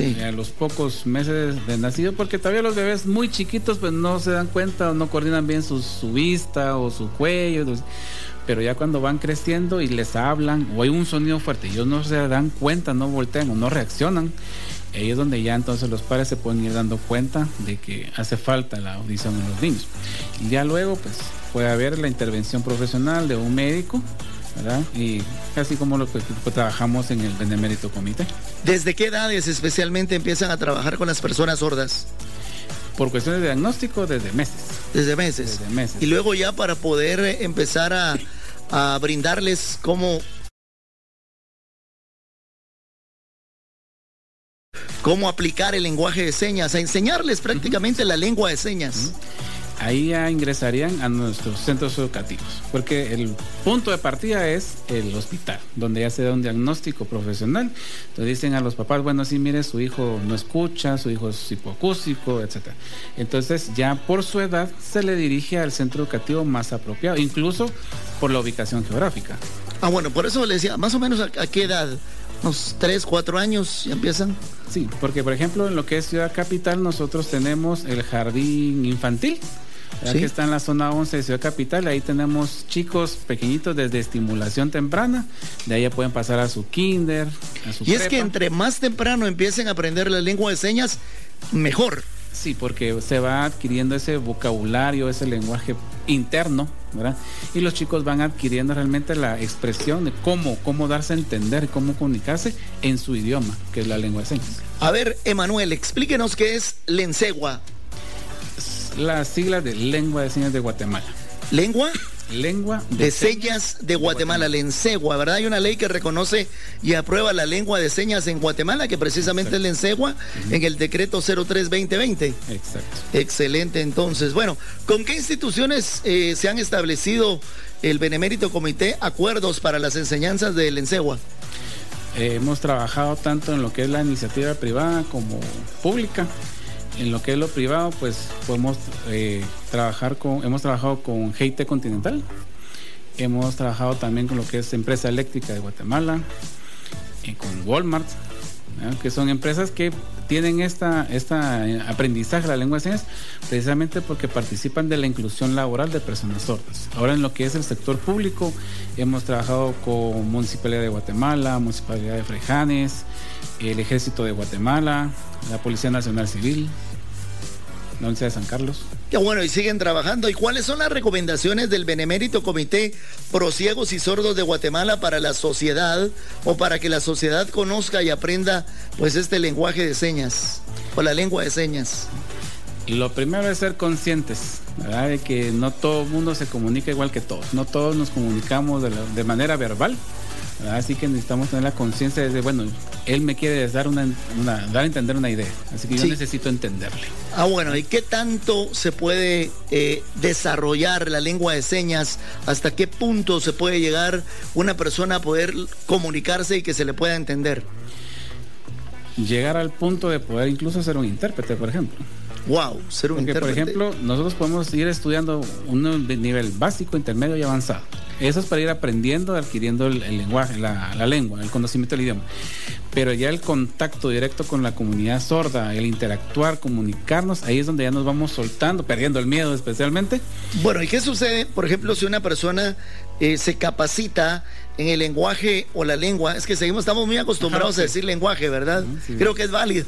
A los pocos meses de nacido, porque todavía los bebés muy chiquitos pues no se dan cuenta o no coordinan bien su, su vista o su cuello. Pero ya cuando van creciendo y les hablan o hay un sonido fuerte, ellos no se dan cuenta, no voltean o no reaccionan. Ahí es donde ya entonces los padres se pueden ir dando cuenta de que hace falta la audición en los niños. Y ya luego pues puede haber la intervención profesional de un médico ¿verdad? Y casi como lo que trabajamos en el Benemérito Comité. ¿Desde qué edades especialmente empiezan a trabajar con las personas sordas? Por cuestiones de diagnóstico, desde meses. Desde meses. Desde meses. Y luego ya para poder eh, empezar a, a brindarles cómo, cómo aplicar el lenguaje de señas, a enseñarles prácticamente la lengua de señas. Ahí ya ingresarían a nuestros centros educativos, porque el punto de partida es el hospital, donde ya se da un diagnóstico profesional. Entonces dicen a los papás, bueno, sí, mire, su hijo no escucha, su hijo es hipoacústico, etc. Entonces ya por su edad se le dirige al centro educativo más apropiado, incluso por la ubicación geográfica. Ah, bueno, por eso le decía, más o menos a, a qué edad unos 3, 4 años ya empiezan. Sí, porque por ejemplo en lo que es Ciudad Capital nosotros tenemos el jardín infantil, ¿Sí? que está en la zona 11 de Ciudad Capital, ahí tenemos chicos pequeñitos desde estimulación temprana, de ahí ya pueden pasar a su kinder, a su Y prepa. es que entre más temprano empiecen a aprender la lengua de señas, mejor. Sí, porque se va adquiriendo ese vocabulario, ese lenguaje interno, ¿verdad? Y los chicos van adquiriendo realmente la expresión de cómo, cómo darse a entender, cómo comunicarse en su idioma, que es la lengua de señas. A ver, Emanuel, explíquenos qué es Lensegua. Las siglas de lengua de señas de Guatemala. ¿Lengua? Lengua de, de señas de Guatemala, Lensegua, ¿verdad? Hay una ley que reconoce y aprueba la lengua de señas en Guatemala, que precisamente Exacto. es Lensegua, uh -huh. en el decreto 03-2020. Exacto. Excelente, entonces. Bueno, ¿con qué instituciones eh, se han establecido el Benemérito Comité acuerdos para las enseñanzas de Lensegua? Eh, hemos trabajado tanto en lo que es la iniciativa privada como pública en lo que es lo privado, pues podemos eh, trabajar con, hemos trabajado con GIT Continental, hemos trabajado también con lo que es Empresa Eléctrica de Guatemala, eh, con Walmart, ¿eh? que son empresas que tienen esta, esta aprendizaje de la lengua de señas precisamente porque participan de la inclusión laboral de personas sordas. Ahora en lo que es el sector público hemos trabajado con Municipalidad de Guatemala, Municipalidad de Frejanes, el Ejército de Guatemala, la Policía Nacional Civil, la Universidad de San Carlos. Qué bueno, y siguen trabajando. ¿Y cuáles son las recomendaciones del Benemérito Comité Pro Ciegos y Sordos de Guatemala para la sociedad o para que la sociedad conozca y aprenda pues este lenguaje de señas o la lengua de señas? Lo primero es ser conscientes, ¿verdad? De que no todo el mundo se comunica igual que todos. No todos nos comunicamos de, la, de manera verbal. Así que necesitamos tener la conciencia de, bueno, él me quiere dar, una, una, dar a entender una idea. Así que yo sí. necesito entenderle. Ah, bueno, ¿y qué tanto se puede eh, desarrollar la lengua de señas? ¿Hasta qué punto se puede llegar una persona a poder comunicarse y que se le pueda entender? Llegar al punto de poder incluso ser un intérprete, por ejemplo. Wow, ser un Porque, intérprete. por ejemplo, nosotros podemos ir estudiando un nivel básico, intermedio y avanzado. Eso es para ir aprendiendo, adquiriendo el, lenguaje, la, la, lengua, el conocimiento del idioma. Pero ya el contacto directo con la comunidad sorda, el interactuar, comunicarnos, ahí es donde ya nos vamos soltando, perdiendo el miedo especialmente. Bueno, ¿y qué sucede, por ejemplo, si una persona eh, se capacita en el lenguaje o la lengua, es que seguimos, estamos muy acostumbrados Ajá, a decir lenguaje, ¿verdad? Sí. Creo que es válido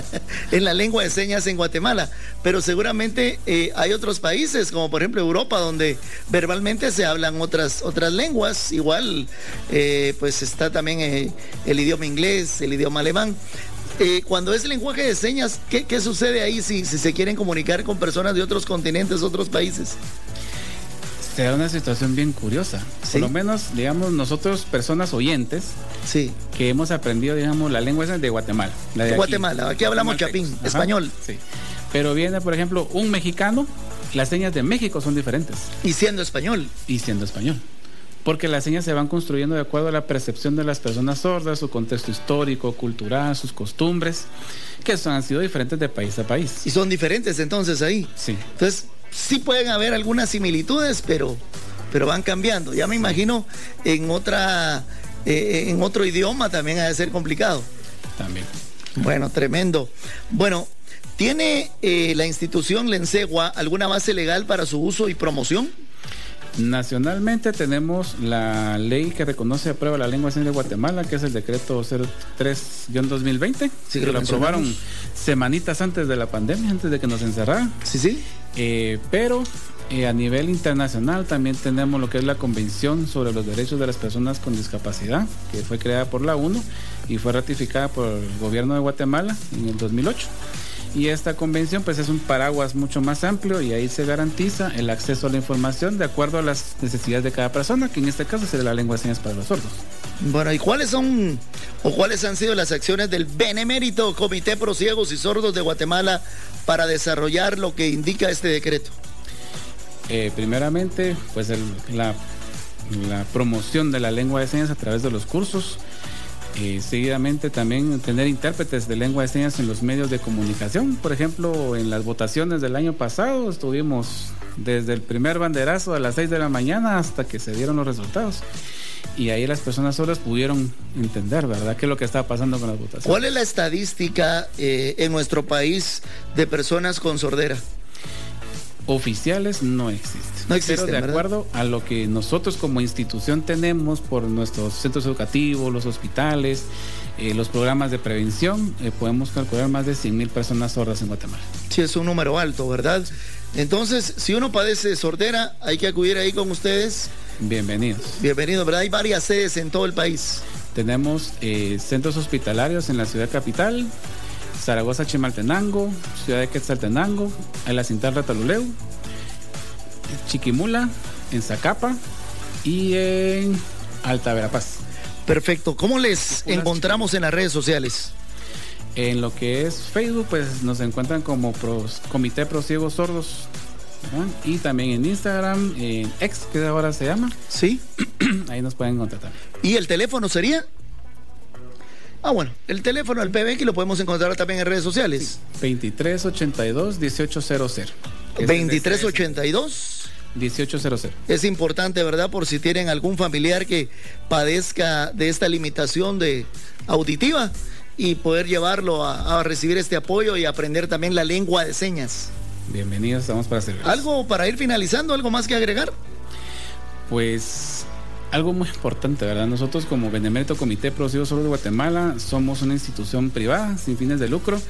en la lengua de señas en Guatemala, pero seguramente eh, hay otros países, como por ejemplo Europa, donde verbalmente se hablan otras, otras lenguas, igual eh, pues está también eh, el idioma inglés, el idioma alemán. Cuando es lenguaje de señas, ¿qué, qué sucede ahí si, si se quieren comunicar con personas de otros continentes, otros países? Se da una situación bien curiosa. ¿Sí? Por lo menos, digamos, nosotros, personas oyentes, sí. que hemos aprendido, digamos, la lengua de Guatemala. La de. Guatemala, aquí hablamos chapín, Ajá, español. Sí. Pero viene, por ejemplo, un mexicano, las señas de México son diferentes. Y siendo español. Y siendo español. Porque las señas se van construyendo de acuerdo a la percepción de las personas sordas, su contexto histórico, cultural, sus costumbres, que son, han sido diferentes de país a país. Y son diferentes entonces ahí. Sí. Entonces, sí pueden haber algunas similitudes, pero, pero van cambiando. Ya me imagino en otra, eh, en otro idioma también ha de ser complicado. También. Bueno, tremendo. Bueno, ¿tiene eh, la institución Lensegua alguna base legal para su uso y promoción? Nacionalmente tenemos la ley que reconoce y aprueba la lengua de Guatemala, que es el decreto 03-2020, sí, que lo, aprobaron semanitas antes de la pandemia, antes de que nos encerraran. Sí, sí. Eh, pero eh, a nivel internacional también tenemos lo que es la Convención sobre los Derechos de las Personas con Discapacidad, que fue creada por la ONU y fue ratificada por el gobierno de Guatemala en el 2008. Y esta convención pues es un paraguas mucho más amplio y ahí se garantiza el acceso a la información de acuerdo a las necesidades de cada persona, que en este caso sería la lengua de señas para los sordos. Bueno, ¿y cuáles son o cuáles han sido las acciones del Benemérito Comité Pro Ciegos y Sordos de Guatemala para desarrollar lo que indica este decreto? Eh, primeramente, pues la, la promoción de la lengua de señas a través de los cursos eh, seguidamente también tener intérpretes de lengua de señas en los medios de comunicación. Por ejemplo, en las votaciones del año pasado estuvimos desde el primer banderazo a las 6 de la mañana hasta que se dieron los resultados. Y ahí las personas solas pudieron entender, ¿verdad?, qué es lo que estaba pasando con las votaciones. ¿Cuál es la estadística eh, en nuestro país de personas con sordera? oficiales no existen. No. Pero de acuerdo a lo que nosotros como institución tenemos por nuestros centros educativos, los hospitales, eh, los programas de prevención, eh, podemos calcular más de 100 mil personas sordas en Guatemala. Sí, es un número alto, ¿verdad? Entonces, si uno padece sordera, hay que acudir ahí con ustedes. Bienvenidos. Bienvenidos, ¿verdad? Hay varias sedes en todo el país. Tenemos eh, centros hospitalarios en la ciudad capital, Zaragoza, Chimaltenango, Ciudad de Quetzaltenango, en la Cintal Rataluleu, Chiquimula, en Zacapa y en Alta Verapaz. Perfecto. ¿Cómo les encontramos en las redes sociales? En lo que es Facebook, pues nos encuentran como Comité Pro Ciegos Sordos. Y también en Instagram, en X, que ahora se llama. Sí. Ahí nos pueden contactar. ¿Y el teléfono sería? Ah, bueno, el teléfono del PBX lo podemos encontrar también en redes sociales. 2382-1800. 2382. 1800. Es importante, ¿verdad? Por si tienen algún familiar que padezca de esta limitación de auditiva y poder llevarlo a, a recibir este apoyo y aprender también la lengua de señas. Bienvenidos, estamos para servir. ¿Algo para ir finalizando? ¿Algo más que agregar? Pues algo muy importante, ¿verdad? Nosotros como Benemérito Comité Producido Solo de Guatemala somos una institución privada sin fines de lucro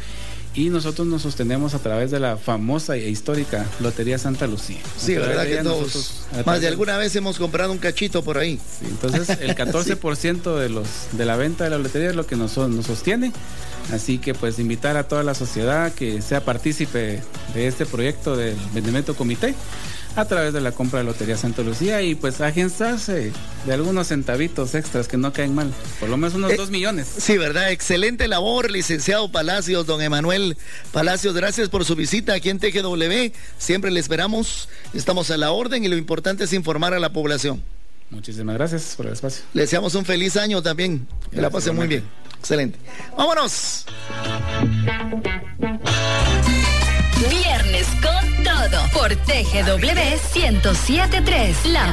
y nosotros nos sostenemos a través de la famosa e histórica Lotería Santa Lucía. Sí, verdad que todos, más de alguna vez hemos comprado un cachito por ahí. Sí, entonces el 14% de los de la venta de la lotería es lo que nos, nos sostiene. Así que pues invitar a toda la sociedad que sea partícipe de este proyecto del Benemérito Comité a través de la compra de Lotería Santa Lucía y pues agenciarse de algunos centavitos extras que no caen mal, por lo menos unos eh, dos millones. Sí, ¿verdad? Excelente labor, licenciado Palacios, don Emanuel Palacios, gracias por su visita aquí en TGW, siempre le esperamos, estamos a la orden y lo importante es informar a la población. Muchísimas gracias por el espacio. Le deseamos un feliz año también, que la pase muy bien. Excelente. Vámonos. Por TGW 1073. La